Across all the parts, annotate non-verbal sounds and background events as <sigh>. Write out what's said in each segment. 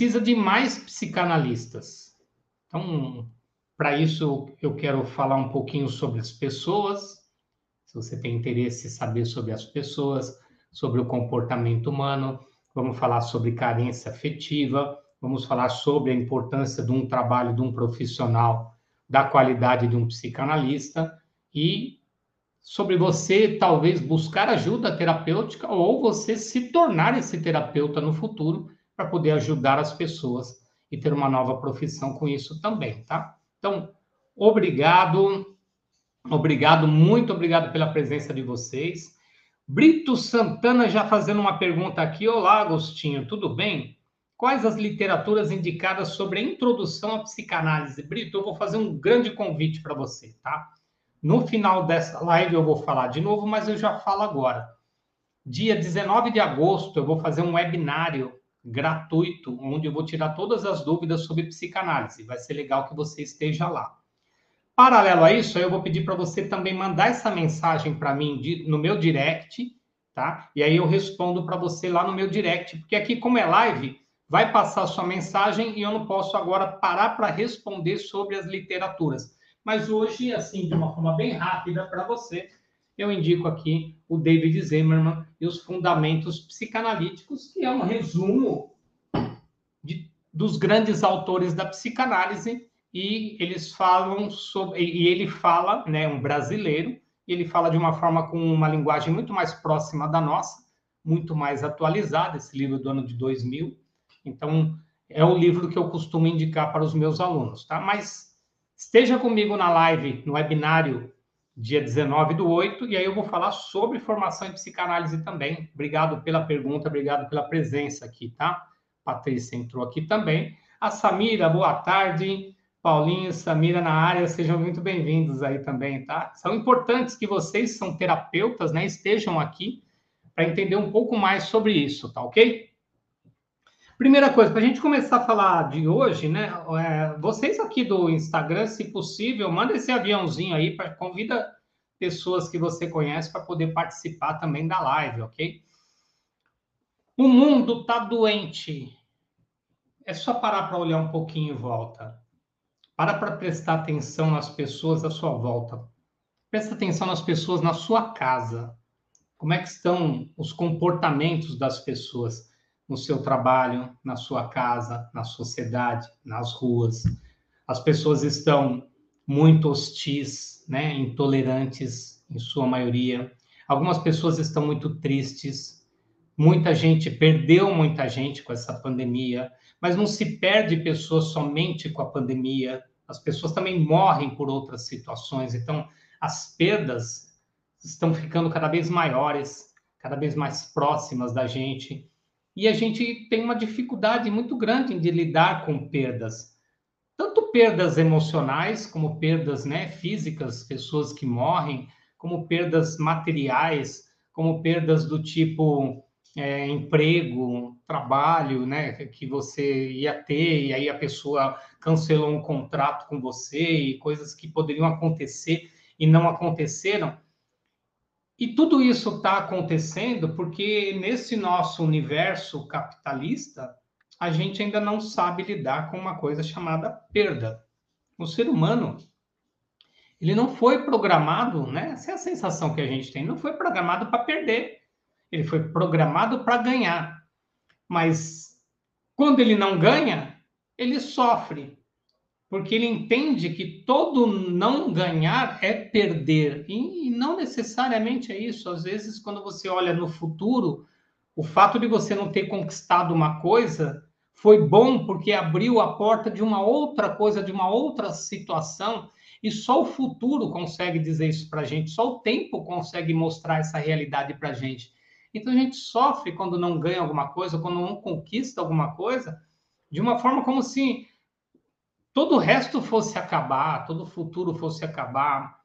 Precisa de mais psicanalistas. Então, para isso, eu quero falar um pouquinho sobre as pessoas. Se você tem interesse em saber sobre as pessoas, sobre o comportamento humano, vamos falar sobre carência afetiva, vamos falar sobre a importância de um trabalho de um profissional, da qualidade de um psicanalista e sobre você talvez buscar ajuda terapêutica ou você se tornar esse terapeuta no futuro para poder ajudar as pessoas e ter uma nova profissão com isso também, tá? Então, obrigado, obrigado, muito obrigado pela presença de vocês. Brito Santana já fazendo uma pergunta aqui. Olá, Agostinho, tudo bem? Quais as literaturas indicadas sobre a introdução à psicanálise? Brito, eu vou fazer um grande convite para você, tá? No final dessa live eu vou falar de novo, mas eu já falo agora. Dia 19 de agosto eu vou fazer um webinário gratuito, onde eu vou tirar todas as dúvidas sobre psicanálise. Vai ser legal que você esteja lá. Paralelo a isso, eu vou pedir para você também mandar essa mensagem para mim no meu direct, tá? E aí eu respondo para você lá no meu direct, porque aqui, como é live, vai passar sua mensagem e eu não posso agora parar para responder sobre as literaturas. Mas hoje, assim, de uma forma bem rápida para você, eu indico aqui o David Zimmerman e os fundamentos psicanalíticos, que é um resumo de, dos grandes autores da psicanálise, e eles falam sobre, e ele fala, né, um brasileiro, e ele fala de uma forma com uma linguagem muito mais próxima da nossa, muito mais atualizada, esse livro do ano de 2000. Então, é o livro que eu costumo indicar para os meus alunos, tá? Mas Esteja comigo na live, no webinário, dia 19 do 8, e aí eu vou falar sobre formação em psicanálise também. Obrigado pela pergunta, obrigado pela presença aqui, tá? Patrícia entrou aqui também. A Samira, boa tarde. Paulinho, Samira na área, sejam muito bem-vindos aí também, tá? São importantes que vocês, são terapeutas, né, estejam aqui para entender um pouco mais sobre isso, tá ok? Primeira coisa, para a gente começar a falar de hoje, né? É, vocês aqui do Instagram, se possível, manda esse aviãozinho aí para convida pessoas que você conhece para poder participar também da live, ok? O mundo está doente. É só parar para olhar um pouquinho em volta. Para para prestar atenção nas pessoas à sua volta. Presta atenção nas pessoas na sua casa. Como é que estão os comportamentos das pessoas? No seu trabalho, na sua casa, na sociedade, nas ruas. As pessoas estão muito hostis, né, intolerantes em sua maioria. Algumas pessoas estão muito tristes. Muita gente perdeu muita gente com essa pandemia, mas não se perde pessoas somente com a pandemia. As pessoas também morrem por outras situações. Então, as perdas estão ficando cada vez maiores, cada vez mais próximas da gente e a gente tem uma dificuldade muito grande de lidar com perdas, tanto perdas emocionais como perdas né, físicas, pessoas que morrem, como perdas materiais, como perdas do tipo é, emprego, trabalho, né, que você ia ter e aí a pessoa cancelou um contrato com você e coisas que poderiam acontecer e não aconteceram. E tudo isso está acontecendo porque nesse nosso universo capitalista, a gente ainda não sabe lidar com uma coisa chamada perda. O ser humano, ele não foi programado, né? Essa é a sensação que a gente tem, não foi programado para perder. Ele foi programado para ganhar. Mas quando ele não ganha, ele sofre porque ele entende que todo não ganhar é perder. E, não necessariamente é isso. Às vezes, quando você olha no futuro, o fato de você não ter conquistado uma coisa foi bom porque abriu a porta de uma outra coisa, de uma outra situação. E só o futuro consegue dizer isso para a gente, só o tempo consegue mostrar essa realidade para a gente. Então a gente sofre quando não ganha alguma coisa, quando não conquista alguma coisa, de uma forma como se todo o resto fosse acabar, todo o futuro fosse acabar,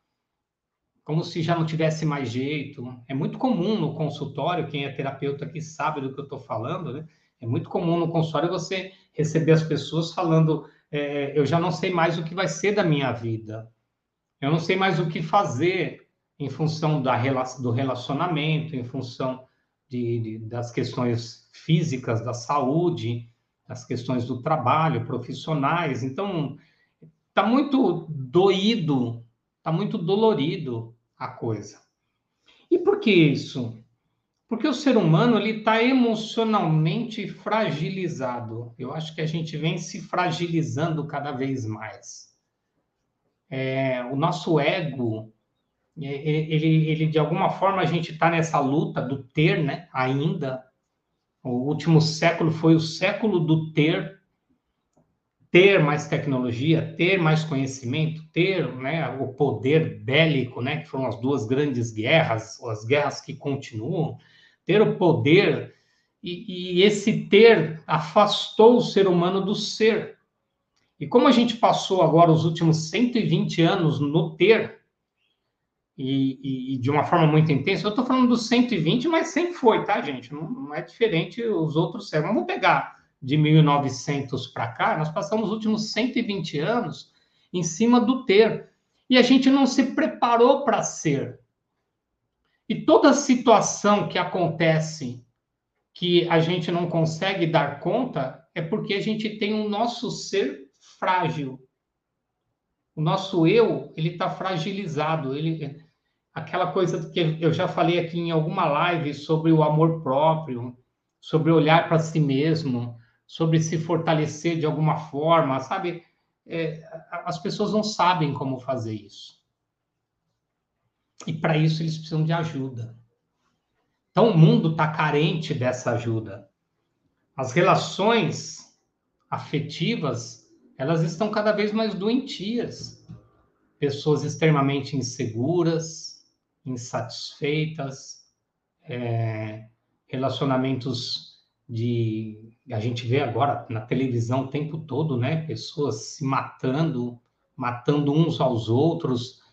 como se já não tivesse mais jeito. É muito comum no consultório, quem é terapeuta aqui sabe do que eu estou falando, né? É muito comum no consultório você receber as pessoas falando: é, eu já não sei mais o que vai ser da minha vida, eu não sei mais o que fazer em função da, do relacionamento, em função de, de, das questões físicas, da saúde, das questões do trabalho, profissionais. Então, está muito doído, está muito dolorido a coisa. E por que isso? Porque o ser humano ele está emocionalmente fragilizado. Eu acho que a gente vem se fragilizando cada vez mais. É, o nosso ego, é, ele, ele de alguma forma a gente está nessa luta do ter, né? Ainda o último século foi o século do ter, ter mais tecnologia, ter mais conhecimento, ter né, o poder bélico, né, que foram as duas grandes guerras, as guerras que continuam ter o poder, e, e esse ter afastou o ser humano do ser. E como a gente passou agora os últimos 120 anos no ter, e, e, de uma forma muito intensa. Eu estou falando dos 120, mas sempre foi, tá, gente? Não, não é diferente os outros séculos. Vamos pegar de 1900 para cá, nós passamos os últimos 120 anos em cima do ter. E a gente não se preparou para ser. E toda situação que acontece que a gente não consegue dar conta é porque a gente tem o nosso ser frágil. O nosso eu, ele está fragilizado. Ele, aquela coisa que eu já falei aqui em alguma live sobre o amor próprio, sobre olhar para si mesmo, sobre se fortalecer de alguma forma, sabe? É, as pessoas não sabem como fazer isso. E para isso eles precisam de ajuda. Então o mundo está carente dessa ajuda. As relações afetivas, elas estão cada vez mais doentias. Pessoas extremamente inseguras, insatisfeitas, é, relacionamentos de. A gente vê agora na televisão o tempo todo, né? Pessoas se matando, matando uns aos outros,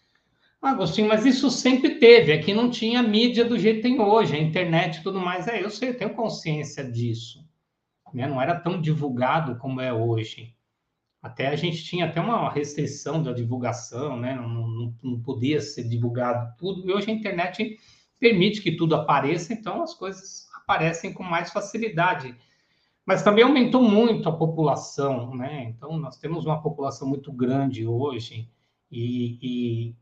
Agostinho, mas isso sempre teve, aqui não tinha mídia do jeito que tem hoje, a internet e tudo mais. É, eu sei, eu tenho consciência disso. Né? Não era tão divulgado como é hoje. Até a gente tinha até uma restrição da divulgação, né? Não, não, não podia ser divulgado tudo. E hoje a internet permite que tudo apareça, então as coisas aparecem com mais facilidade. Mas também aumentou muito a população, né? Então nós temos uma população muito grande hoje e, e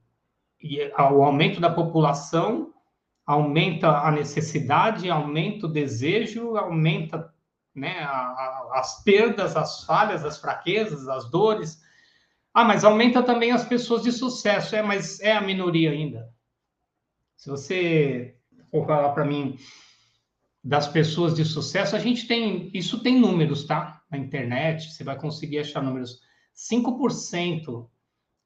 e o aumento da população aumenta a necessidade, aumenta o desejo, aumenta né, a, a, as perdas, as falhas, as fraquezas, as dores. Ah, mas aumenta também as pessoas de sucesso. É, mas é a minoria ainda. Se você for falar para mim das pessoas de sucesso, a gente tem, isso tem números, tá? Na internet, você vai conseguir achar números. 5%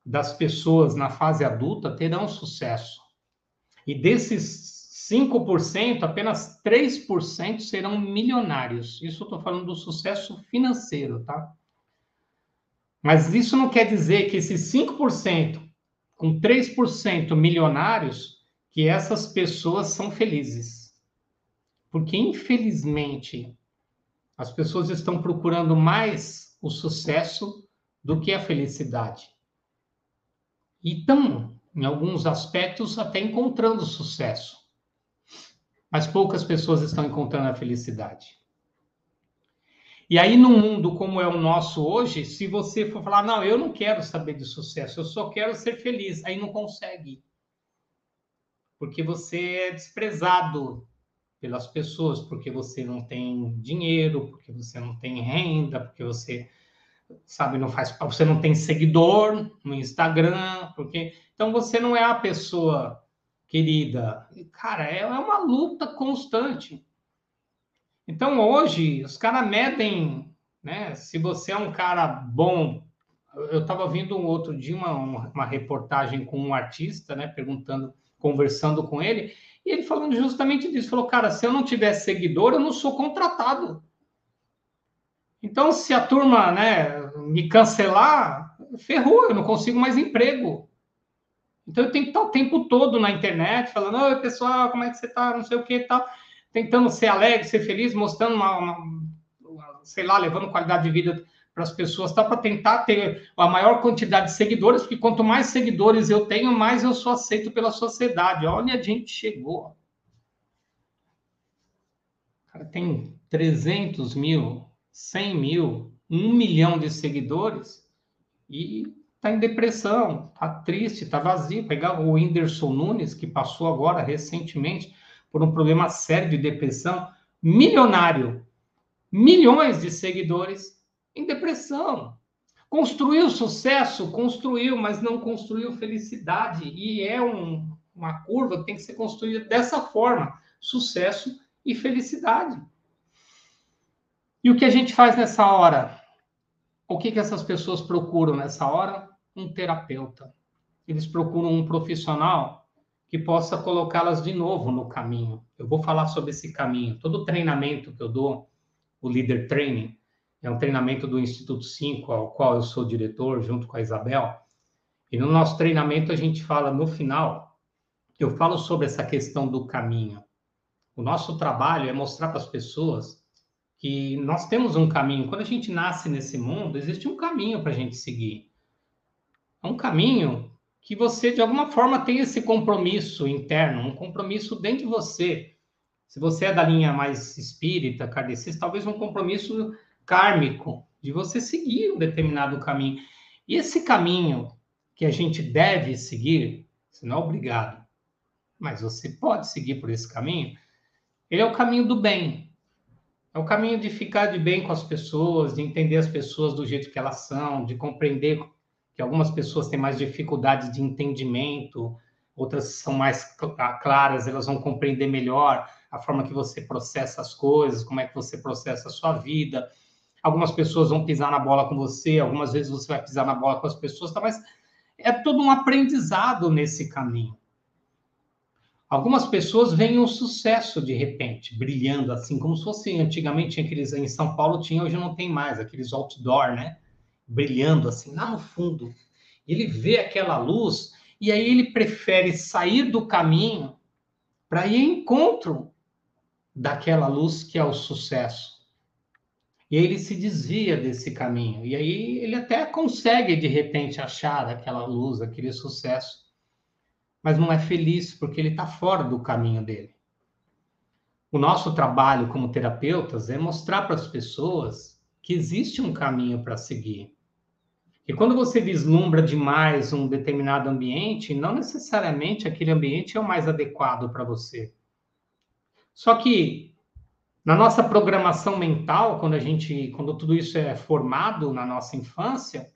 das pessoas na fase adulta terão sucesso. E desses 5%, apenas 3% serão milionários. Isso eu estou falando do sucesso financeiro, tá? Mas isso não quer dizer que esses 5%, com 3% milionários, que essas pessoas são felizes. Porque, infelizmente, as pessoas estão procurando mais o sucesso do que a felicidade. E estão, em alguns aspectos, até encontrando sucesso. Mas poucas pessoas estão encontrando a felicidade. E aí, num mundo como é o nosso hoje, se você for falar, não, eu não quero saber de sucesso, eu só quero ser feliz, aí não consegue. Porque você é desprezado pelas pessoas, porque você não tem dinheiro, porque você não tem renda, porque você sabe, não faz, você não tem seguidor no Instagram, porque então você não é a pessoa querida. Cara, é, é uma luta constante. Então hoje os caras medem, né? Se você é um cara bom, eu estava vendo um outro dia uma, uma reportagem com um artista, né? Perguntando, conversando com ele, e ele falando justamente disso, falou, cara, se eu não tiver seguidor, eu não sou contratado. Então, se a turma né, me cancelar, ferrou, eu não consigo mais emprego. Então, eu tenho que estar o tempo todo na internet falando: Oi, pessoal, como é que você está? Não sei o que e tal. Tentando ser alegre, ser feliz, mostrando uma, uma sei lá, levando qualidade de vida para as pessoas, tá? Para tentar ter a maior quantidade de seguidores, porque quanto mais seguidores eu tenho, mais eu sou aceito pela sociedade. Olha a gente chegou. O cara tem 300 mil, 100 mil, 1 milhão de seguidores e está em depressão, está triste, está vazio. Pegar o Whindersson Nunes, que passou agora recentemente por um problema sério de depressão, milionário, milhões de seguidores em depressão. Construiu sucesso, construiu, mas não construiu felicidade. E é um, uma curva que tem que ser construída dessa forma: sucesso e felicidade. E o que a gente faz nessa hora? O que, que essas pessoas procuram nessa hora? Um terapeuta. Eles procuram um profissional que possa colocá-las de novo no caminho. Eu vou falar sobre esse caminho. Todo treinamento que eu dou, o Leader Training, é um treinamento do Instituto 5, ao qual eu sou diretor, junto com a Isabel. E no nosso treinamento a gente fala no final, eu falo sobre essa questão do caminho. O nosso trabalho é mostrar para as pessoas que nós temos um caminho. Quando a gente nasce nesse mundo, existe um caminho para a gente seguir. É um caminho que você, de alguma forma, tem esse compromisso interno, um compromisso dentro de você. Se você é da linha mais espírita, kardecista, talvez um compromisso kármico de você seguir um determinado caminho. E esse caminho que a gente deve seguir, você não é obrigado, mas você pode seguir por esse caminho, ele é o caminho do bem. É o caminho de ficar de bem com as pessoas, de entender as pessoas do jeito que elas são, de compreender que algumas pessoas têm mais dificuldades de entendimento, outras são mais claras, elas vão compreender melhor a forma que você processa as coisas, como é que você processa a sua vida, Algumas pessoas vão pisar na bola com você, algumas vezes você vai pisar na bola com as pessoas, tá? mas é todo um aprendizado nesse caminho. Algumas pessoas veem o sucesso de repente, brilhando assim, como se fosse antigamente aqueles em São Paulo tinha, hoje não tem mais, aqueles outdoor, né? Brilhando assim lá no fundo. Ele vê aquela luz e aí ele prefere sair do caminho para ir em encontro daquela luz que é o sucesso. E ele se desvia desse caminho. E aí ele até consegue, de repente, achar aquela luz, aquele sucesso. Mas não é feliz porque ele está fora do caminho dele. O nosso trabalho como terapeutas é mostrar para as pessoas que existe um caminho para seguir. E quando você vislumbra demais um determinado ambiente, não necessariamente aquele ambiente é o mais adequado para você. Só que na nossa programação mental, quando a gente, quando tudo isso é formado na nossa infância,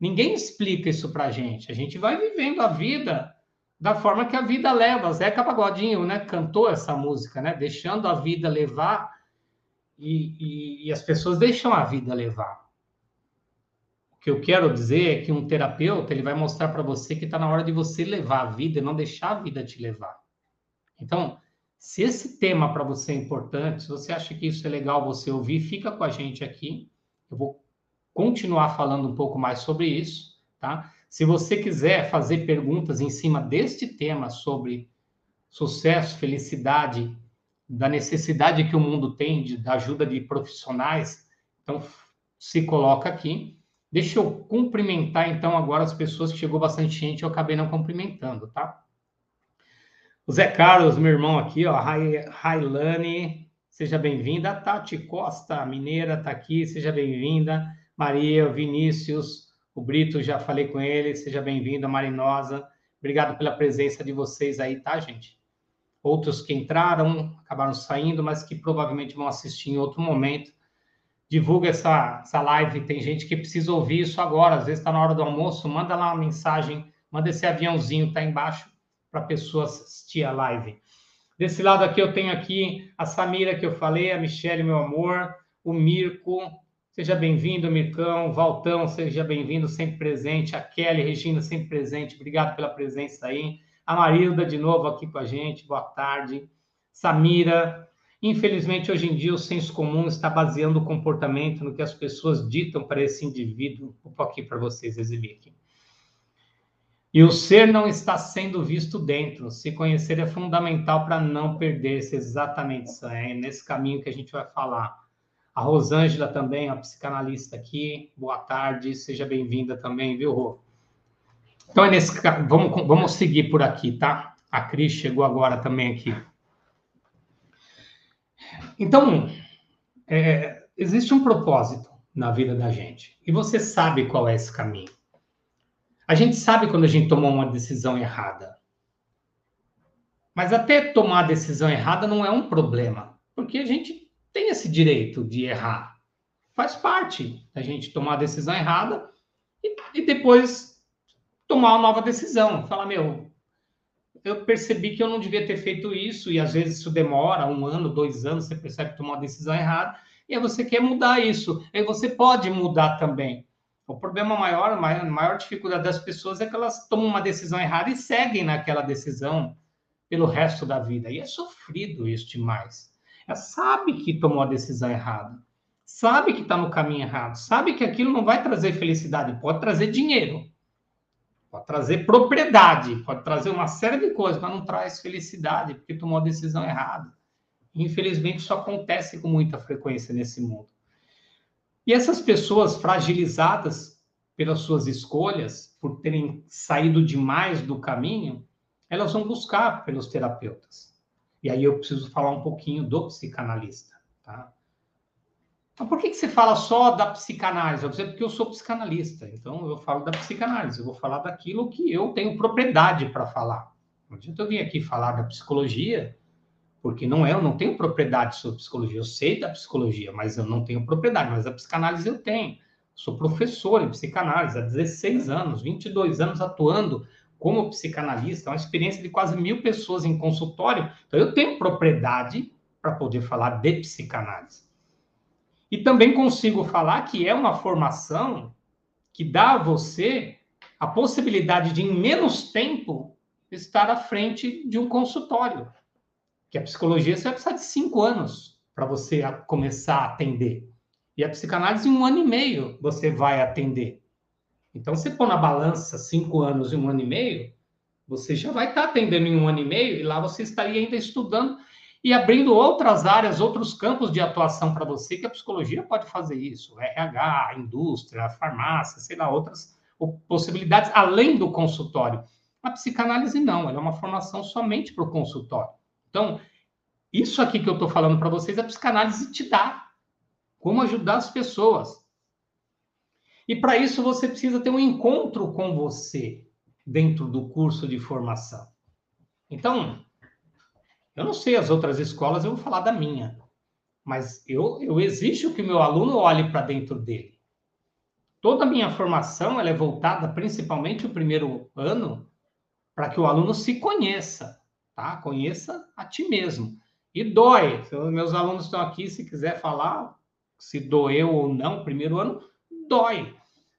ninguém explica isso para a gente. A gente vai vivendo a vida da forma que a vida leva. Zeca Pagodinho, né, cantou essa música, né, deixando a vida levar e, e, e as pessoas deixam a vida levar. Que eu quero dizer é que um terapeuta ele vai mostrar para você que está na hora de você levar a vida e não deixar a vida te levar. Então, se esse tema para você é importante, se você acha que isso é legal você ouvir, fica com a gente aqui. Eu vou continuar falando um pouco mais sobre isso, tá? Se você quiser fazer perguntas em cima deste tema sobre sucesso, felicidade, da necessidade que o mundo tem de, da ajuda de profissionais, então se coloca aqui. Deixa eu cumprimentar então agora as pessoas que chegou bastante gente, eu acabei não cumprimentando, tá? O Zé Carlos, meu irmão aqui, ó, Railane, seja bem-vinda. Tati Costa, mineira, está aqui, seja bem-vinda. Maria, Vinícius, o Brito, já falei com ele, seja bem-vinda. Marinosa, obrigado pela presença de vocês aí, tá, gente? Outros que entraram, acabaram saindo, mas que provavelmente vão assistir em outro momento. Divulga essa, essa live, tem gente que precisa ouvir isso agora, às vezes está na hora do almoço, manda lá uma mensagem, manda esse aviãozinho, tá embaixo, para pessoas assistir a live. Desse lado aqui eu tenho aqui a Samira que eu falei, a Michele, meu amor, o Mirko, seja bem-vindo, Mircão, Valtão, seja bem-vindo, sempre presente, a Kelly, Regina, sempre presente, obrigado pela presença aí, a Marilda de novo aqui com a gente, boa tarde, Samira, Infelizmente, hoje em dia, o senso comum está baseando o comportamento no que as pessoas ditam para esse indivíduo. Vou aqui para vocês exibir aqui. E o ser não está sendo visto dentro. Se conhecer é fundamental para não perder-se exatamente isso. É nesse caminho que a gente vai falar. A Rosângela também, a psicanalista aqui. Boa tarde, seja bem-vinda também, viu, Rô? Então, é nesse, vamos, vamos seguir por aqui, tá? A Cris chegou agora também aqui. Então, é, existe um propósito na vida da gente. E você sabe qual é esse caminho. A gente sabe quando a gente tomou uma decisão errada. Mas até tomar a decisão errada não é um problema, porque a gente tem esse direito de errar. Faz parte da gente tomar a decisão errada e, e depois tomar uma nova decisão. Falar, meu, eu percebi que eu não devia ter feito isso, e às vezes isso demora um ano, dois anos, você percebe que tomou uma decisão errada, e aí você quer mudar isso. Aí você pode mudar também. O problema maior, a maior, dificuldade das pessoas é que elas tomam uma decisão errada e seguem naquela decisão pelo resto da vida. E é sofrido isso demais. Ela sabe que tomou a decisão errada, sabe que está no caminho errado, sabe que aquilo não vai trazer felicidade, pode trazer dinheiro, Pode trazer propriedade, pode trazer uma série de coisas, mas não traz felicidade, porque tomou a decisão errada. Infelizmente, isso acontece com muita frequência nesse mundo. E essas pessoas fragilizadas pelas suas escolhas, por terem saído demais do caminho, elas vão buscar pelos terapeutas. E aí eu preciso falar um pouquinho do psicanalista, tá? Então, por que, que você fala só da psicanálise? Eu dizer porque eu sou psicanalista, então eu falo da psicanálise, eu vou falar daquilo que eu tenho propriedade para falar. Não adianta eu vir aqui falar da psicologia, porque não é, eu não tenho propriedade sobre psicologia, eu sei da psicologia, mas eu não tenho propriedade, mas a psicanálise eu tenho. Sou professor em psicanálise há 16 anos, 22 anos atuando como psicanalista, uma experiência de quase mil pessoas em consultório, então eu tenho propriedade para poder falar de psicanálise. E também consigo falar que é uma formação que dá a você a possibilidade de, em menos tempo, estar à frente de um consultório. Que a psicologia você vai precisar de cinco anos para você começar a atender. E a psicanálise, em um ano e meio, você vai atender. Então, você pôr na balança cinco anos e um ano e meio, você já vai estar atendendo em um ano e meio, e lá você estaria ainda estudando e abrindo outras áreas, outros campos de atuação para você, que a psicologia pode fazer isso, RH, indústria, farmácia, sei lá, outras possibilidades além do consultório. A psicanálise não, ela é uma formação somente para o consultório. Então, isso aqui que eu estou falando para vocês, a psicanálise te dá. Como ajudar as pessoas. E para isso você precisa ter um encontro com você dentro do curso de formação. Então, eu não sei as outras escolas, eu vou falar da minha. Mas eu, eu exijo que o meu aluno olhe para dentro dele. Toda a minha formação ela é voltada, principalmente o primeiro ano, para que o aluno se conheça, tá? Conheça a ti mesmo. E dói. Meus alunos estão aqui, se quiser falar se doeu ou não, primeiro ano, dói.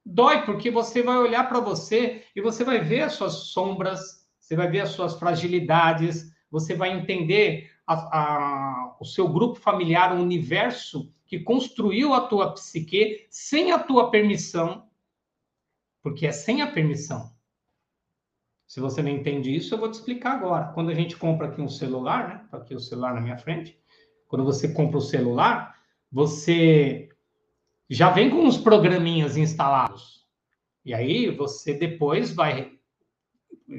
Dói porque você vai olhar para você e você vai ver as suas sombras, você vai ver as suas fragilidades, você vai entender a, a, o seu grupo familiar, o universo que construiu a tua psique sem a tua permissão, porque é sem a permissão. Se você não entende isso, eu vou te explicar agora. Quando a gente compra aqui um celular, né? Tá aqui o celular na minha frente. Quando você compra o celular, você já vem com uns programinhas instalados. E aí você depois vai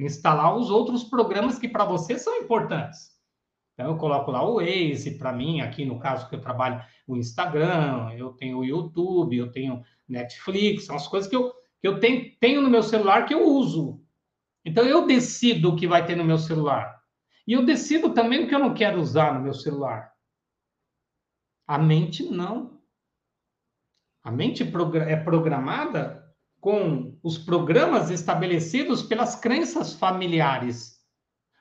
instalar os outros programas que para você são importantes. Então, eu coloco lá o Waze, para mim, aqui no caso que eu trabalho, o Instagram, eu tenho o YouTube, eu tenho Netflix, são as coisas que eu, que eu tenho, tenho no meu celular que eu uso. Então, eu decido o que vai ter no meu celular. E eu decido também o que eu não quero usar no meu celular. A mente não. A mente é programada com os programas estabelecidos pelas crenças familiares.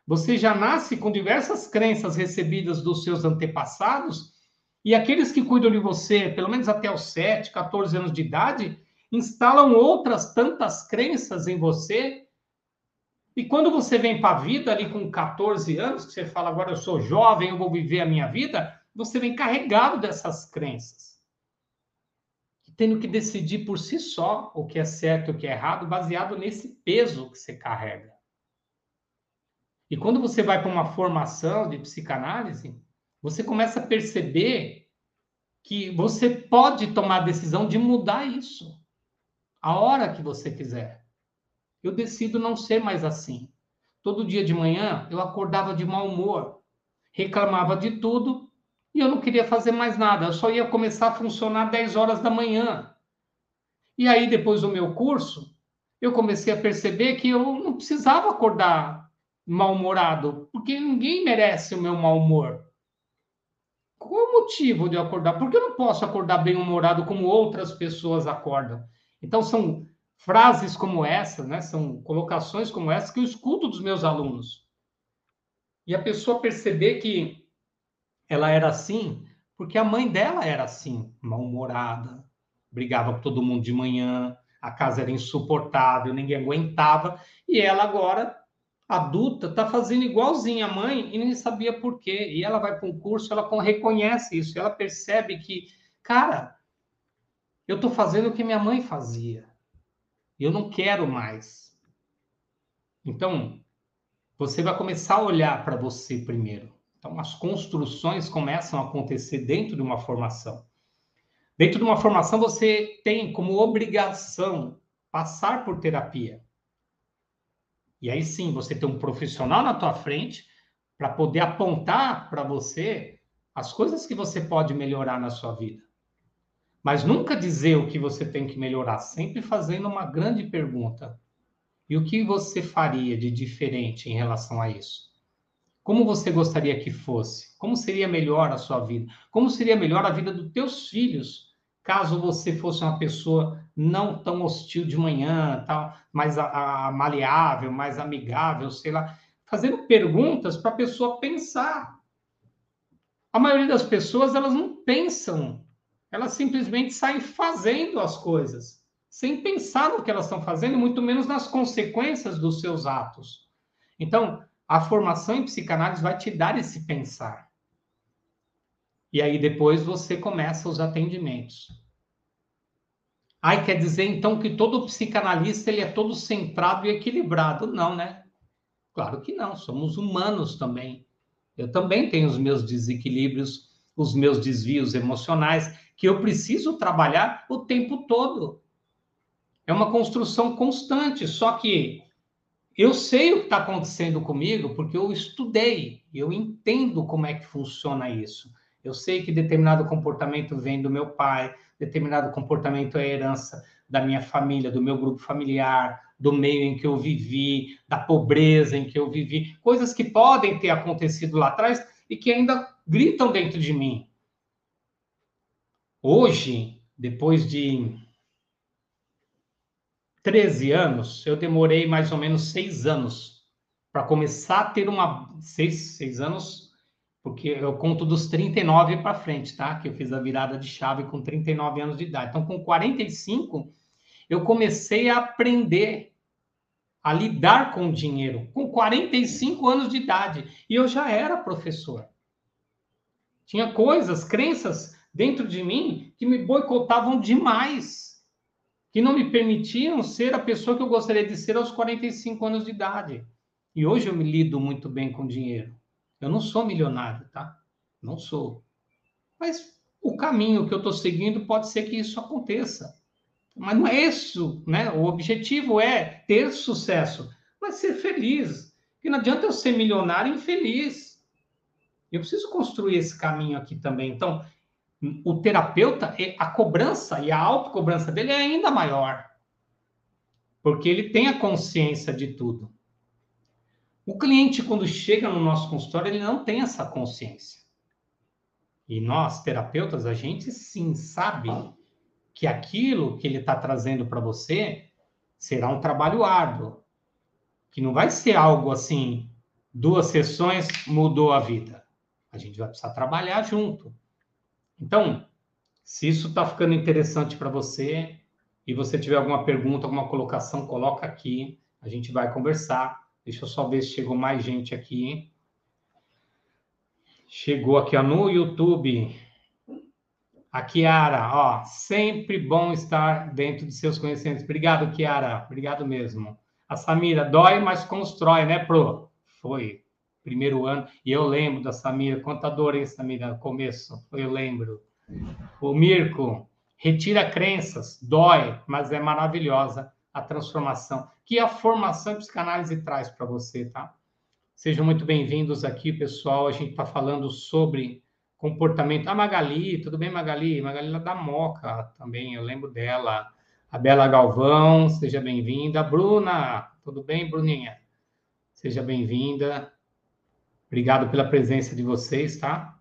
Você já nasce com diversas crenças recebidas dos seus antepassados, e aqueles que cuidam de você, pelo menos até os 7, 14 anos de idade, instalam outras tantas crenças em você. E quando você vem para a vida ali com 14 anos, que você fala, agora eu sou jovem, eu vou viver a minha vida, você vem carregado dessas crenças. Tendo que decidir por si só o que é certo e o que é errado, baseado nesse peso que você carrega. E quando você vai para uma formação de psicanálise, você começa a perceber que você pode tomar a decisão de mudar isso a hora que você quiser. Eu decido não ser mais assim. Todo dia de manhã eu acordava de mau humor, reclamava de tudo e eu não queria fazer mais nada. Eu só ia começar a funcionar 10 horas da manhã. E aí, depois do meu curso, eu comecei a perceber que eu não precisava acordar mal-humorado, porque ninguém merece o meu mau humor. Qual o motivo de eu acordar? Porque eu não posso acordar bem-humorado como outras pessoas acordam. Então, são frases como essa, né? são colocações como essa que eu escuto dos meus alunos. E a pessoa perceber que ela era assim porque a mãe dela era assim, mal-humorada, brigava com todo mundo de manhã, a casa era insuportável, ninguém aguentava, e ela agora adulta está fazendo igualzinho a mãe e nem sabia por quê. E ela vai para um curso, ela reconhece isso, ela percebe que, cara, eu estou fazendo o que minha mãe fazia. Eu não quero mais. Então, você vai começar a olhar para você primeiro. Então, as construções começam a acontecer dentro de uma formação. Dentro de uma formação, você tem como obrigação passar por terapia. E aí sim, você tem um profissional na tua frente para poder apontar para você as coisas que você pode melhorar na sua vida. Mas nunca dizer o que você tem que melhorar, sempre fazendo uma grande pergunta. E o que você faria de diferente em relação a isso? Como você gostaria que fosse? Como seria melhor a sua vida? Como seria melhor a vida dos teus filhos caso você fosse uma pessoa não tão hostil de manhã, tal, mais a, a maleável, mais amigável, sei lá, fazendo perguntas para a pessoa pensar. A maioria das pessoas elas não pensam, elas simplesmente saem fazendo as coisas, sem pensar no que elas estão fazendo, muito menos nas consequências dos seus atos. Então, a formação em psicanálise vai te dar esse pensar. E aí depois você começa os atendimentos. Ai, quer dizer então que todo psicanalista ele é todo centrado e equilibrado? Não, né? Claro que não, somos humanos também. Eu também tenho os meus desequilíbrios, os meus desvios emocionais, que eu preciso trabalhar o tempo todo. É uma construção constante, só que eu sei o que está acontecendo comigo porque eu estudei, eu entendo como é que funciona isso. Eu sei que determinado comportamento vem do meu pai, determinado comportamento é herança da minha família, do meu grupo familiar, do meio em que eu vivi, da pobreza em que eu vivi, coisas que podem ter acontecido lá atrás e que ainda gritam dentro de mim. Hoje, depois de 13 anos, eu demorei mais ou menos seis anos para começar a ter uma. Seis, seis anos porque eu conto dos 39 para frente, tá? Que eu fiz a virada de chave com 39 anos de idade. Então, com 45, eu comecei a aprender a lidar com o dinheiro, com 45 anos de idade. E eu já era professor. Tinha coisas, crenças dentro de mim que me boicotavam demais, que não me permitiam ser a pessoa que eu gostaria de ser aos 45 anos de idade. E hoje eu me lido muito bem com dinheiro. Eu não sou milionário, tá? Não sou. Mas o caminho que eu estou seguindo pode ser que isso aconteça. Mas não é isso, né? O objetivo é ter sucesso, mas ser feliz. Porque não adianta eu ser milionário infeliz. Eu preciso construir esse caminho aqui também. Então, o terapeuta, a cobrança e a autocobrança dele é ainda maior. Porque ele tem a consciência de tudo. O cliente, quando chega no nosso consultório, ele não tem essa consciência. E nós, terapeutas, a gente sim sabe que aquilo que ele está trazendo para você será um trabalho árduo. Que não vai ser algo assim, duas sessões mudou a vida. A gente vai precisar trabalhar junto. Então, se isso está ficando interessante para você e você tiver alguma pergunta, alguma colocação, coloca aqui. A gente vai conversar. Deixa eu só ver se chegou mais gente aqui. Chegou aqui ó, no YouTube. A Kiara, ó, sempre bom estar dentro de seus conhecimentos. Obrigado, Kiara. Obrigado mesmo. A Samira, dói, mas constrói, né, Pro? Foi. Primeiro ano. E eu lembro da Samira. Contador, hein, Samira? No começo. Eu lembro. O Mirko, retira crenças. Dói, mas é maravilhosa a transformação. Que a formação psicanálise traz para você, tá? Sejam muito bem-vindos aqui, pessoal. A gente está falando sobre comportamento. A Magali, tudo bem, Magali? Magali lá da Moca também, eu lembro dela. A Bela Galvão, seja bem-vinda. Bruna, tudo bem, Bruninha? Seja bem-vinda. Obrigado pela presença de vocês, tá?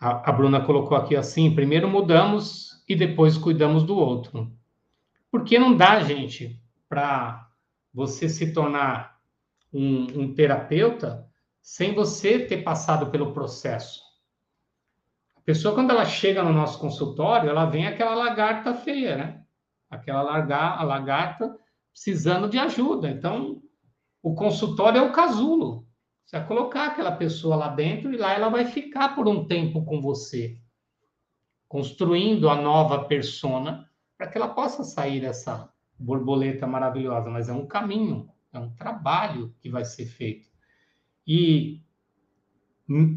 A, a Bruna colocou aqui assim: primeiro mudamos e depois cuidamos do outro. Porque não dá, gente, para você se tornar um, um terapeuta sem você ter passado pelo processo. A pessoa, quando ela chega no nosso consultório, ela vem aquela lagarta feia, né? Aquela larga, lagarta precisando de ajuda. Então, o consultório é o casulo. Você vai colocar aquela pessoa lá dentro e lá ela vai ficar por um tempo com você, construindo a nova persona para que ela possa sair dessa borboleta maravilhosa. Mas é um caminho. É um trabalho que vai ser feito. E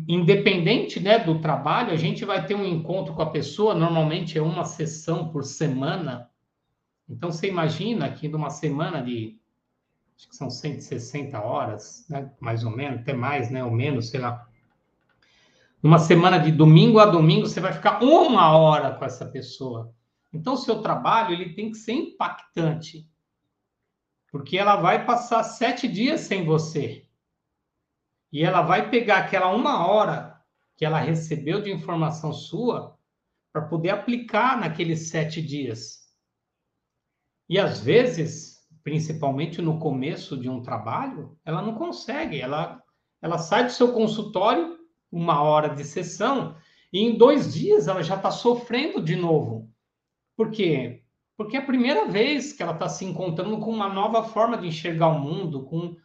independente né, do trabalho, a gente vai ter um encontro com a pessoa, normalmente é uma sessão por semana. Então, você imagina que numa semana de, acho que são 160 horas, né, mais ou menos, até mais, né, ou menos, sei lá. Numa semana de domingo a domingo, você vai ficar uma hora com essa pessoa. Então, o seu trabalho ele tem que ser impactante porque ela vai passar sete dias sem você. E ela vai pegar aquela uma hora que ela recebeu de informação sua para poder aplicar naqueles sete dias. E às vezes, principalmente no começo de um trabalho, ela não consegue. Ela, ela sai do seu consultório, uma hora de sessão, e em dois dias ela já está sofrendo de novo. Por quê? Porque é a primeira vez que ela está se encontrando com uma nova forma de enxergar o mundo, com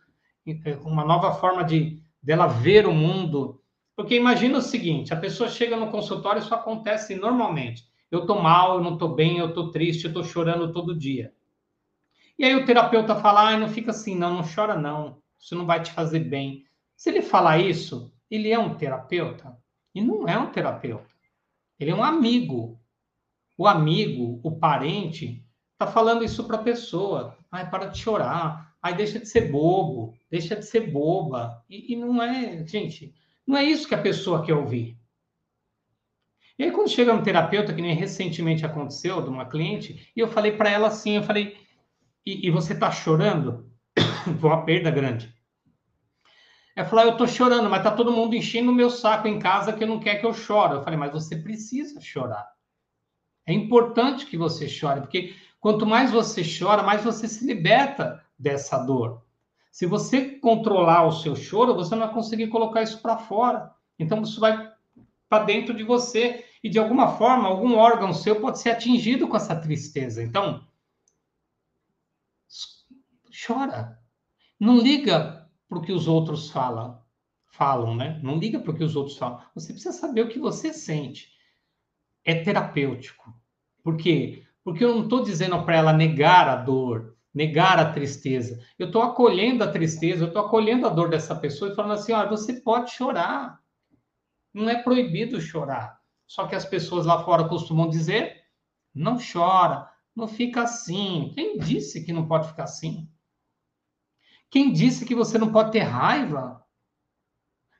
uma nova forma de dela ver o mundo. Porque imagina o seguinte: a pessoa chega no consultório, isso acontece normalmente. Eu estou mal, eu não estou bem, eu estou triste, eu estou chorando todo dia. E aí o terapeuta fala: ah, não fica assim, não, não chora não, isso não vai te fazer bem. Se ele falar isso, ele é um terapeuta? E não é um terapeuta. Ele é um amigo o amigo, o parente, tá falando isso para a pessoa. Ai, para de chorar. Ai, deixa de ser bobo. Deixa de ser boba. E, e não é, gente, não é isso que a pessoa quer ouvir. E aí, quando chega um terapeuta, que nem recentemente aconteceu, de uma cliente, e eu falei para ela assim, eu falei, e, e você está chorando? <coughs> Foi uma perda grande. Falou, ah, eu estou chorando, mas está todo mundo enchendo o meu saco em casa que não quer que eu chore. Eu falei, mas você precisa chorar. É importante que você chore, porque quanto mais você chora, mais você se liberta dessa dor. Se você controlar o seu choro, você não vai conseguir colocar isso para fora. Então, isso vai para dentro de você e, de alguma forma, algum órgão seu pode ser atingido com essa tristeza. Então, chora. Não liga para o que os outros falam, falam, né? Não liga para o que os outros falam. Você precisa saber o que você sente é terapêutico. Por quê? Porque eu não estou dizendo para ela negar a dor, negar a tristeza. Eu estou acolhendo a tristeza, eu estou acolhendo a dor dessa pessoa e falando assim: olha, você pode chorar. Não é proibido chorar. Só que as pessoas lá fora costumam dizer: não chora, não fica assim. Quem disse que não pode ficar assim? Quem disse que você não pode ter raiva?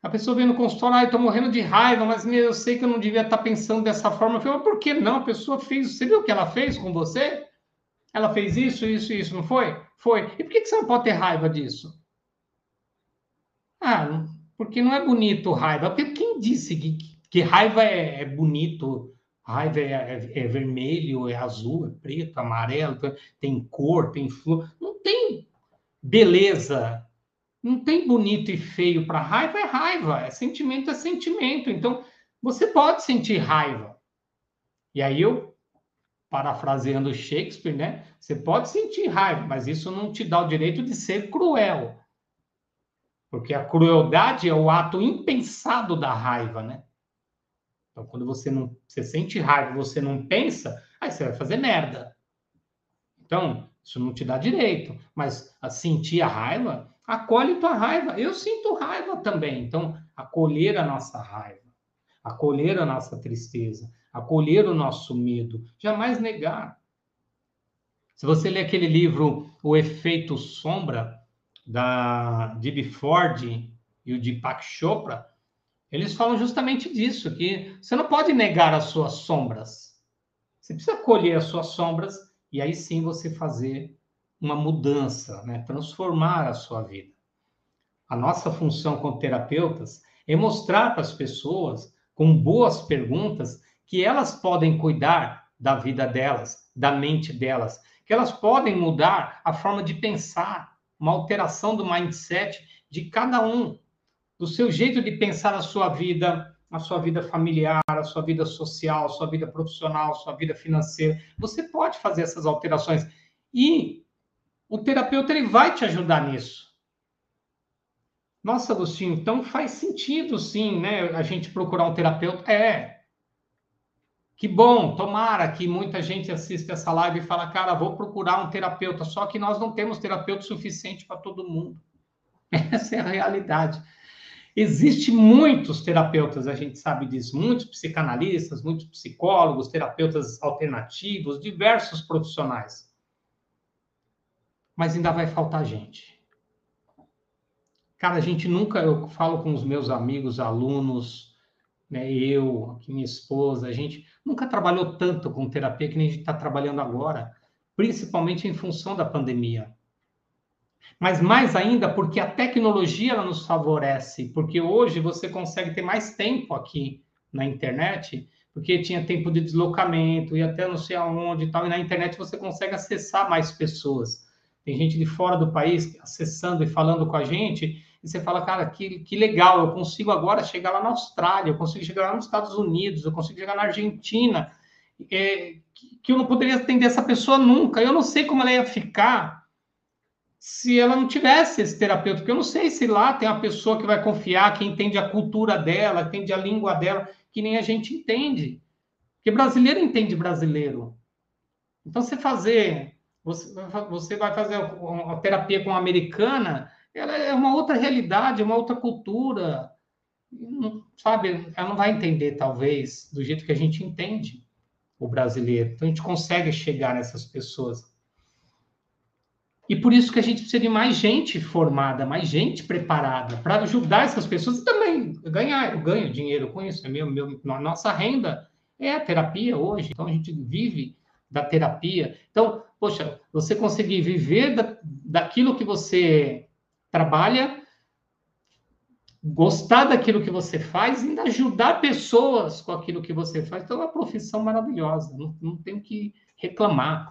A pessoa vem no consultório, ah, eu tô morrendo de raiva, mas meu, eu sei que eu não devia estar tá pensando dessa forma. Eu mas por que não? A pessoa fez, você viu o que ela fez com você? Ela fez isso, isso, isso, não foi? Foi. E por que você não pode ter raiva disso? Ah, porque não é bonito raiva. Quem disse que, que raiva é, é bonito? Raiva é, é, é, vermelho, é azul, é preto, amarelo, tem cor, tem flor. Não tem beleza não tem bonito e feio para raiva, é raiva. É sentimento, é sentimento. Então, você pode sentir raiva. E aí eu, parafraseando Shakespeare, né? Você pode sentir raiva, mas isso não te dá o direito de ser cruel. Porque a crueldade é o ato impensado da raiva, né? Então, quando você não você sente raiva, você não pensa, aí você vai fazer merda. Então, isso não te dá direito, mas a sentir a raiva, acolhe tua raiva. Eu sinto raiva também. Então, acolher a nossa raiva, acolher a nossa tristeza, acolher o nosso medo, jamais negar. Se você ler aquele livro O Efeito Sombra, da Dib Ford e o Deepak Chopra, eles falam justamente disso, que você não pode negar as suas sombras. Você precisa colher as suas sombras e aí sim você fazer uma mudança, né? transformar a sua vida. A nossa função como terapeutas é mostrar para as pessoas, com boas perguntas, que elas podem cuidar da vida delas, da mente delas, que elas podem mudar a forma de pensar, uma alteração do mindset de cada um, do seu jeito de pensar a sua vida, a sua vida familiar, a sua vida social, a sua vida profissional, a sua vida financeira. Você pode fazer essas alterações e o terapeuta ele vai te ajudar nisso. Nossa, Agostinho, então faz sentido sim, né? A gente procurar um terapeuta. É, que bom, tomara que muita gente assista essa live e fala, cara, vou procurar um terapeuta, só que nós não temos terapeuta suficiente para todo mundo. <laughs> Essa é a realidade. Existem muitos terapeutas, a gente sabe disso, muitos psicanalistas, muitos psicólogos, terapeutas alternativos, diversos profissionais. Mas ainda vai faltar gente. Cara, a gente nunca, eu falo com os meus amigos, alunos, né, eu, minha esposa, a gente nunca trabalhou tanto com terapia que nem a gente está trabalhando agora, principalmente em função da pandemia. Mas mais ainda porque a tecnologia ela nos favorece, porque hoje você consegue ter mais tempo aqui na internet, porque tinha tempo de deslocamento e até não sei aonde e tal, e na internet você consegue acessar mais pessoas. Tem gente de fora do país acessando e falando com a gente, e você fala, cara, que, que legal, eu consigo agora chegar lá na Austrália, eu consigo chegar lá nos Estados Unidos, eu consigo chegar na Argentina, é, que, que eu não poderia atender essa pessoa nunca. Eu não sei como ela ia ficar se ela não tivesse esse terapeuta, porque eu não sei se lá tem uma pessoa que vai confiar, que entende a cultura dela, que entende a língua dela, que nem a gente entende. Porque brasileiro entende brasileiro. Então, você fazer, você, você vai fazer uma terapia com uma americana, ela é uma outra realidade, uma outra cultura, não, sabe? Ela não vai entender, talvez, do jeito que a gente entende o brasileiro. Então, a gente consegue chegar nessas pessoas. E por isso que a gente precisa de mais gente formada, mais gente preparada para ajudar essas pessoas e também ganhar. Eu ganho dinheiro com isso. É meu, meu, nossa renda é a terapia hoje. Então a gente vive da terapia. Então, poxa, você conseguir viver da, daquilo que você trabalha, gostar daquilo que você faz ainda ajudar pessoas com aquilo que você faz. Então, é uma profissão maravilhosa, não, não tenho que reclamar.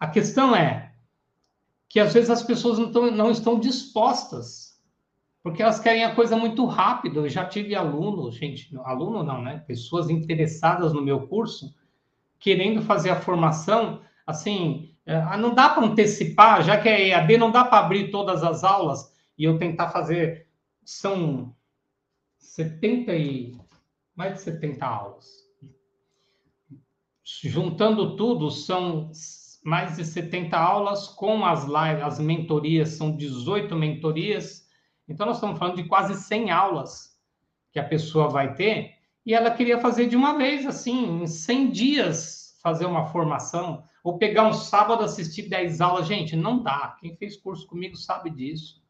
A questão é que às vezes as pessoas não, tão, não estão dispostas, porque elas querem a coisa muito rápido. Eu já tive aluno, gente, aluno não, né? Pessoas interessadas no meu curso, querendo fazer a formação, assim, é, não dá para antecipar, já que é EAD, não dá para abrir todas as aulas e eu tentar fazer. São 70 e. mais de 70 aulas. Juntando tudo, são mais de 70 aulas com as lives, as mentorias, são 18 mentorias. Então, nós estamos falando de quase 100 aulas que a pessoa vai ter. E ela queria fazer de uma vez, assim, em 100 dias, fazer uma formação ou pegar um sábado assistir 10 aulas, gente, não dá. Quem fez curso comigo sabe disso.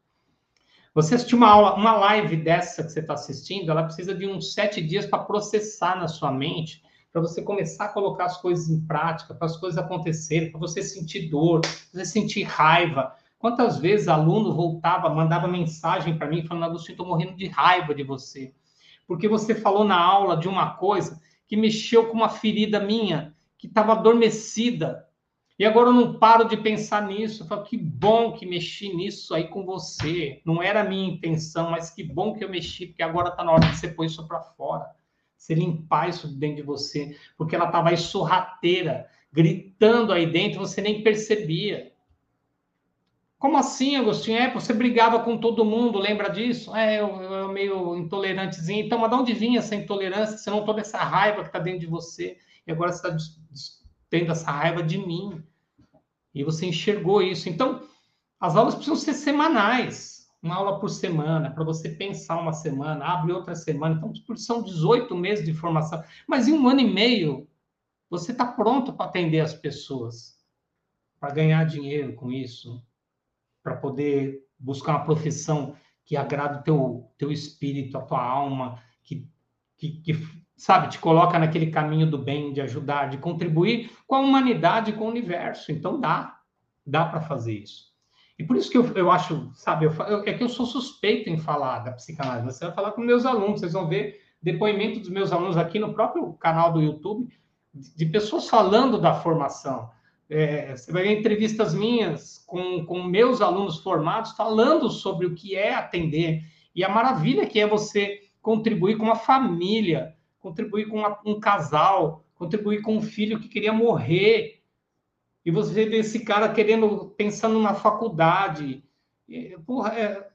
Você assistir uma aula, uma live dessa que você está assistindo, ela precisa de uns sete dias para processar na sua mente, para você começar a colocar as coisas em prática, para as coisas acontecerem, para você sentir dor, para você sentir raiva. Quantas vezes aluno voltava, mandava mensagem para mim falando, Agostinho, estou morrendo de raiva de você. Porque você falou na aula de uma coisa que mexeu com uma ferida minha, que estava adormecida, e agora eu não paro de pensar nisso. Eu falo, que bom que mexi nisso aí com você. Não era a minha intenção, mas que bom que eu mexi, porque agora está na hora de você pôr isso para fora. Você limpar isso dentro de você. Porque ela estava aí sorrateira, gritando aí dentro, você nem percebia. Como assim, Agostinho? É, você brigava com todo mundo, lembra disso? É, eu, eu meio intolerantezinho. Então, mas de onde vinha essa intolerância? Você não toda essa raiva que está dentro de você e agora você está tendo essa raiva de mim. E você enxergou isso. Então, as aulas precisam ser semanais. Uma aula por semana, para você pensar uma semana, abre outra semana. Então, são 18 meses de formação. Mas em um ano e meio, você está pronto para atender as pessoas, para ganhar dinheiro com isso, para poder buscar uma profissão que agrada o teu, teu espírito, a tua alma, que, que, que, sabe, te coloca naquele caminho do bem, de ajudar, de contribuir com a humanidade, com o universo. Então dá, dá para fazer isso. E por isso que eu, eu acho, sabe, eu, eu, é que eu sou suspeito em falar da psicanálise. Você vai falar com meus alunos, vocês vão ver depoimento dos meus alunos aqui no próprio canal do YouTube, de, de pessoas falando da formação. É, você vai ver entrevistas minhas com, com meus alunos formados falando sobre o que é atender e a maravilha que é você contribuir com uma família, contribuir com uma, um casal, contribuir com um filho que queria morrer e você vê esse cara querendo pensando na faculdade. Porra, é,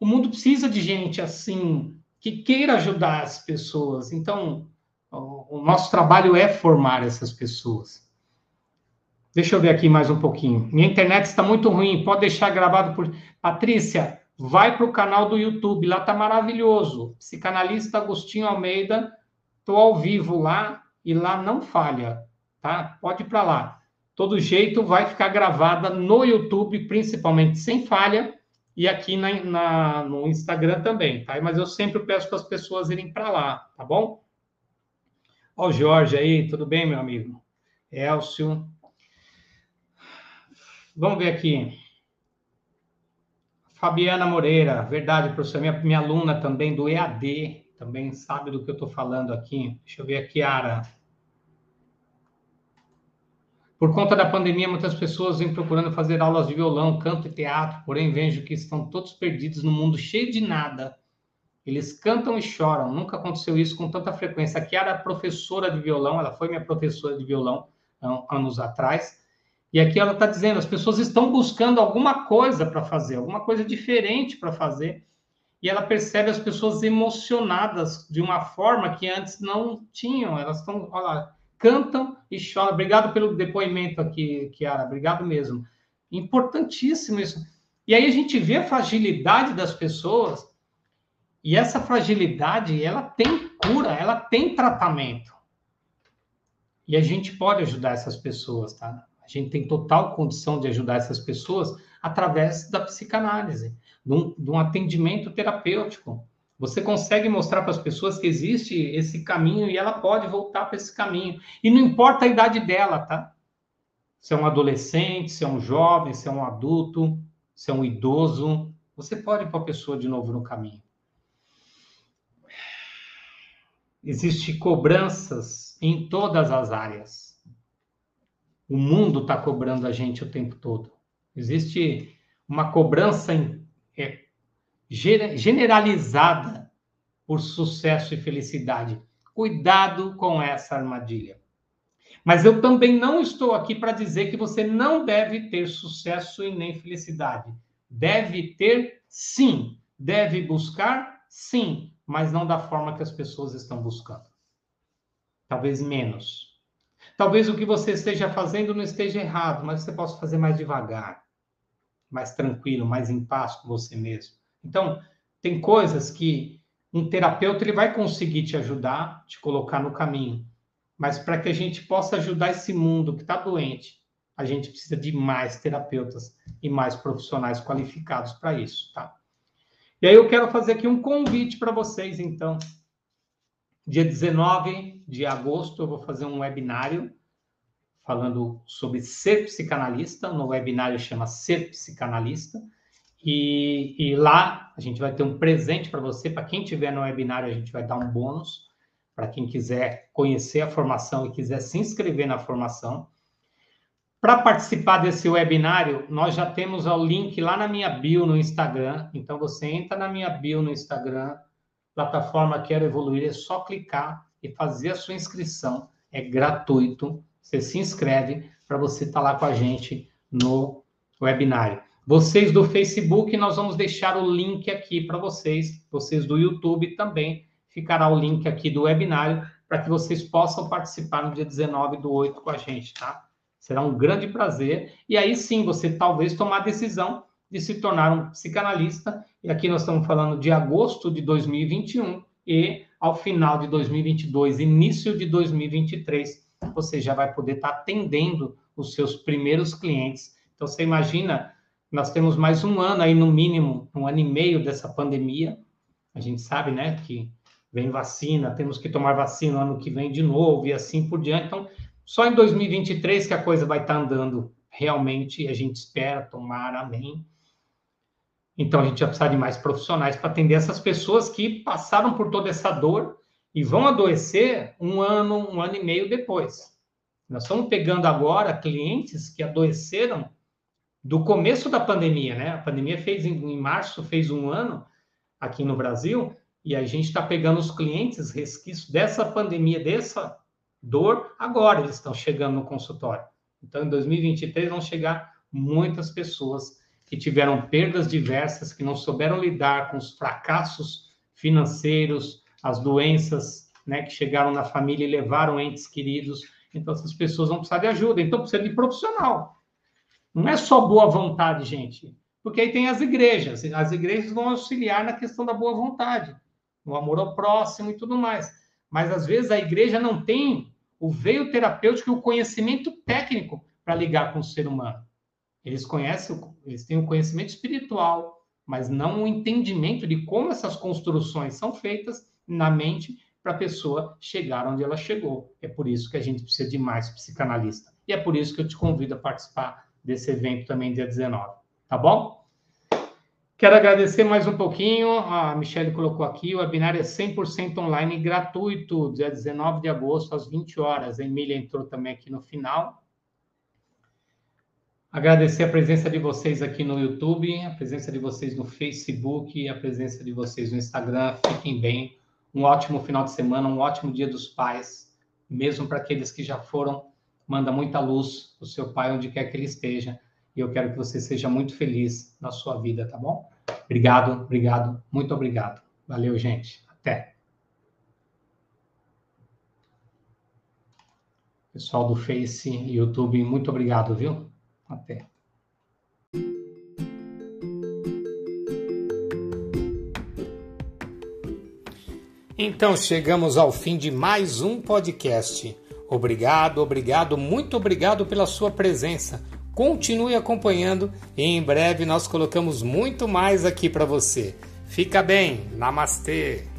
o mundo precisa de gente assim que queira ajudar as pessoas. Então, o, o nosso trabalho é formar essas pessoas. Deixa eu ver aqui mais um pouquinho. Minha internet está muito ruim. Pode deixar gravado por. Patrícia, vai para o canal do YouTube. Lá está maravilhoso. Psicanalista Agostinho Almeida. Estou ao vivo lá e lá não falha. Tá? Pode ir para lá. Todo jeito vai ficar gravada no YouTube, principalmente sem falha, e aqui na, na no Instagram também, tá? Mas eu sempre peço para as pessoas irem para lá, tá bom? Ó, o Jorge aí, tudo bem, meu amigo? Elcio, Vamos ver aqui. Fabiana Moreira, verdade, professor, minha, minha aluna também do EAD, também sabe do que eu estou falando aqui. Deixa eu ver aqui, Ara. Por conta da pandemia, muitas pessoas vêm procurando fazer aulas de violão, canto e teatro, porém vejo que estão todos perdidos no mundo cheio de nada. Eles cantam e choram. Nunca aconteceu isso com tanta frequência. A Kiara é professora de violão, ela foi minha professora de violão anos atrás. E aqui ela está dizendo: as pessoas estão buscando alguma coisa para fazer, alguma coisa diferente para fazer. E ela percebe as pessoas emocionadas de uma forma que antes não tinham. Elas estão, olha lá, cantam e choram. Obrigado pelo depoimento aqui, Kiara. Obrigado mesmo. Importantíssimo isso. E aí a gente vê a fragilidade das pessoas. E essa fragilidade, ela tem cura, ela tem tratamento. E a gente pode ajudar essas pessoas, tá? A gente tem total condição de ajudar essas pessoas através da psicanálise, de um, de um atendimento terapêutico. Você consegue mostrar para as pessoas que existe esse caminho e ela pode voltar para esse caminho. E não importa a idade dela, tá? Se é um adolescente, se é um jovem, se é um adulto, se é um idoso, você pode pôr a pessoa de novo no caminho. Existem cobranças em todas as áreas. O mundo está cobrando a gente o tempo todo. Existe uma cobrança é, generalizada por sucesso e felicidade. Cuidado com essa armadilha. Mas eu também não estou aqui para dizer que você não deve ter sucesso e nem felicidade. Deve ter, sim. Deve buscar, sim. Mas não da forma que as pessoas estão buscando. Talvez menos. Talvez o que você esteja fazendo não esteja errado, mas você possa fazer mais devagar, mais tranquilo, mais em paz com você mesmo. Então, tem coisas que um terapeuta ele vai conseguir te ajudar, te colocar no caminho. Mas para que a gente possa ajudar esse mundo que está doente, a gente precisa de mais terapeutas e mais profissionais qualificados para isso, tá? E aí eu quero fazer aqui um convite para vocês, então. Dia 19 de agosto, eu vou fazer um webinário falando sobre ser psicanalista. No webinário chama Ser Psicanalista. E, e lá a gente vai ter um presente para você. Para quem tiver no webinário, a gente vai dar um bônus. Para quem quiser conhecer a formação e quiser se inscrever na formação. Para participar desse webinário, nós já temos o link lá na minha bio no Instagram. Então você entra na minha bio no Instagram, plataforma Quero Evoluir, é só clicar e fazer a sua inscrição. É gratuito. Você se inscreve para você estar tá lá com a gente no webinário. Vocês do Facebook, nós vamos deixar o link aqui para vocês. Vocês do YouTube também ficará o link aqui do webinário para que vocês possam participar no dia 19 do 8 com a gente, tá? Será um grande prazer. E aí sim, você talvez tomar a decisão de se tornar um psicanalista. E aqui nós estamos falando de agosto de 2021 e ao final de 2022, início de 2023, você já vai poder estar atendendo os seus primeiros clientes. Então você imagina, nós temos mais um ano aí no mínimo, um ano e meio dessa pandemia. A gente sabe, né, que vem vacina, temos que tomar vacina ano que vem de novo e assim por diante. Então, só em 2023 que a coisa vai estar andando realmente, a gente espera, tomar, amém. Então a gente vai precisar de mais profissionais para atender essas pessoas que passaram por toda essa dor e vão adoecer um ano, um ano e meio depois. Nós estamos pegando agora clientes que adoeceram do começo da pandemia, né? A pandemia fez em, em março, fez um ano aqui no Brasil, e a gente está pegando os clientes resquícios dessa pandemia, dessa dor, agora eles estão chegando no consultório. Então, em 2023 vão chegar muitas pessoas que tiveram perdas diversas, que não souberam lidar com os fracassos financeiros, as doenças né, que chegaram na família e levaram entes queridos. Então, essas pessoas vão precisar de ajuda. Então, precisa de profissional. Não é só boa vontade, gente. Porque aí tem as igrejas. As igrejas vão auxiliar na questão da boa vontade, no amor ao próximo e tudo mais. Mas, às vezes, a igreja não tem o veio terapêutico e o conhecimento técnico para ligar com o ser humano. Eles conhecem, eles têm o conhecimento espiritual, mas não o entendimento de como essas construções são feitas na mente para a pessoa chegar onde ela chegou. É por isso que a gente precisa de mais psicanalista. E é por isso que eu te convido a participar desse evento também dia 19. Tá bom? Quero agradecer mais um pouquinho. A Michelle colocou aqui: o webinar é 100% online gratuito, dia 19 de agosto, às 20 horas. A Emília entrou também aqui no final. Agradecer a presença de vocês aqui no YouTube, a presença de vocês no Facebook, a presença de vocês no Instagram. Fiquem bem. Um ótimo final de semana, um ótimo Dia dos Pais, mesmo para aqueles que já foram. Manda muita luz para o seu pai, onde quer que ele esteja. E eu quero que você seja muito feliz na sua vida, tá bom? Obrigado, obrigado, muito obrigado. Valeu, gente. Até. Pessoal do Face e YouTube, muito obrigado, viu? Até. Então chegamos ao fim de mais um podcast. Obrigado, obrigado, muito obrigado pela sua presença. Continue acompanhando e em breve nós colocamos muito mais aqui para você. Fica bem, namastê!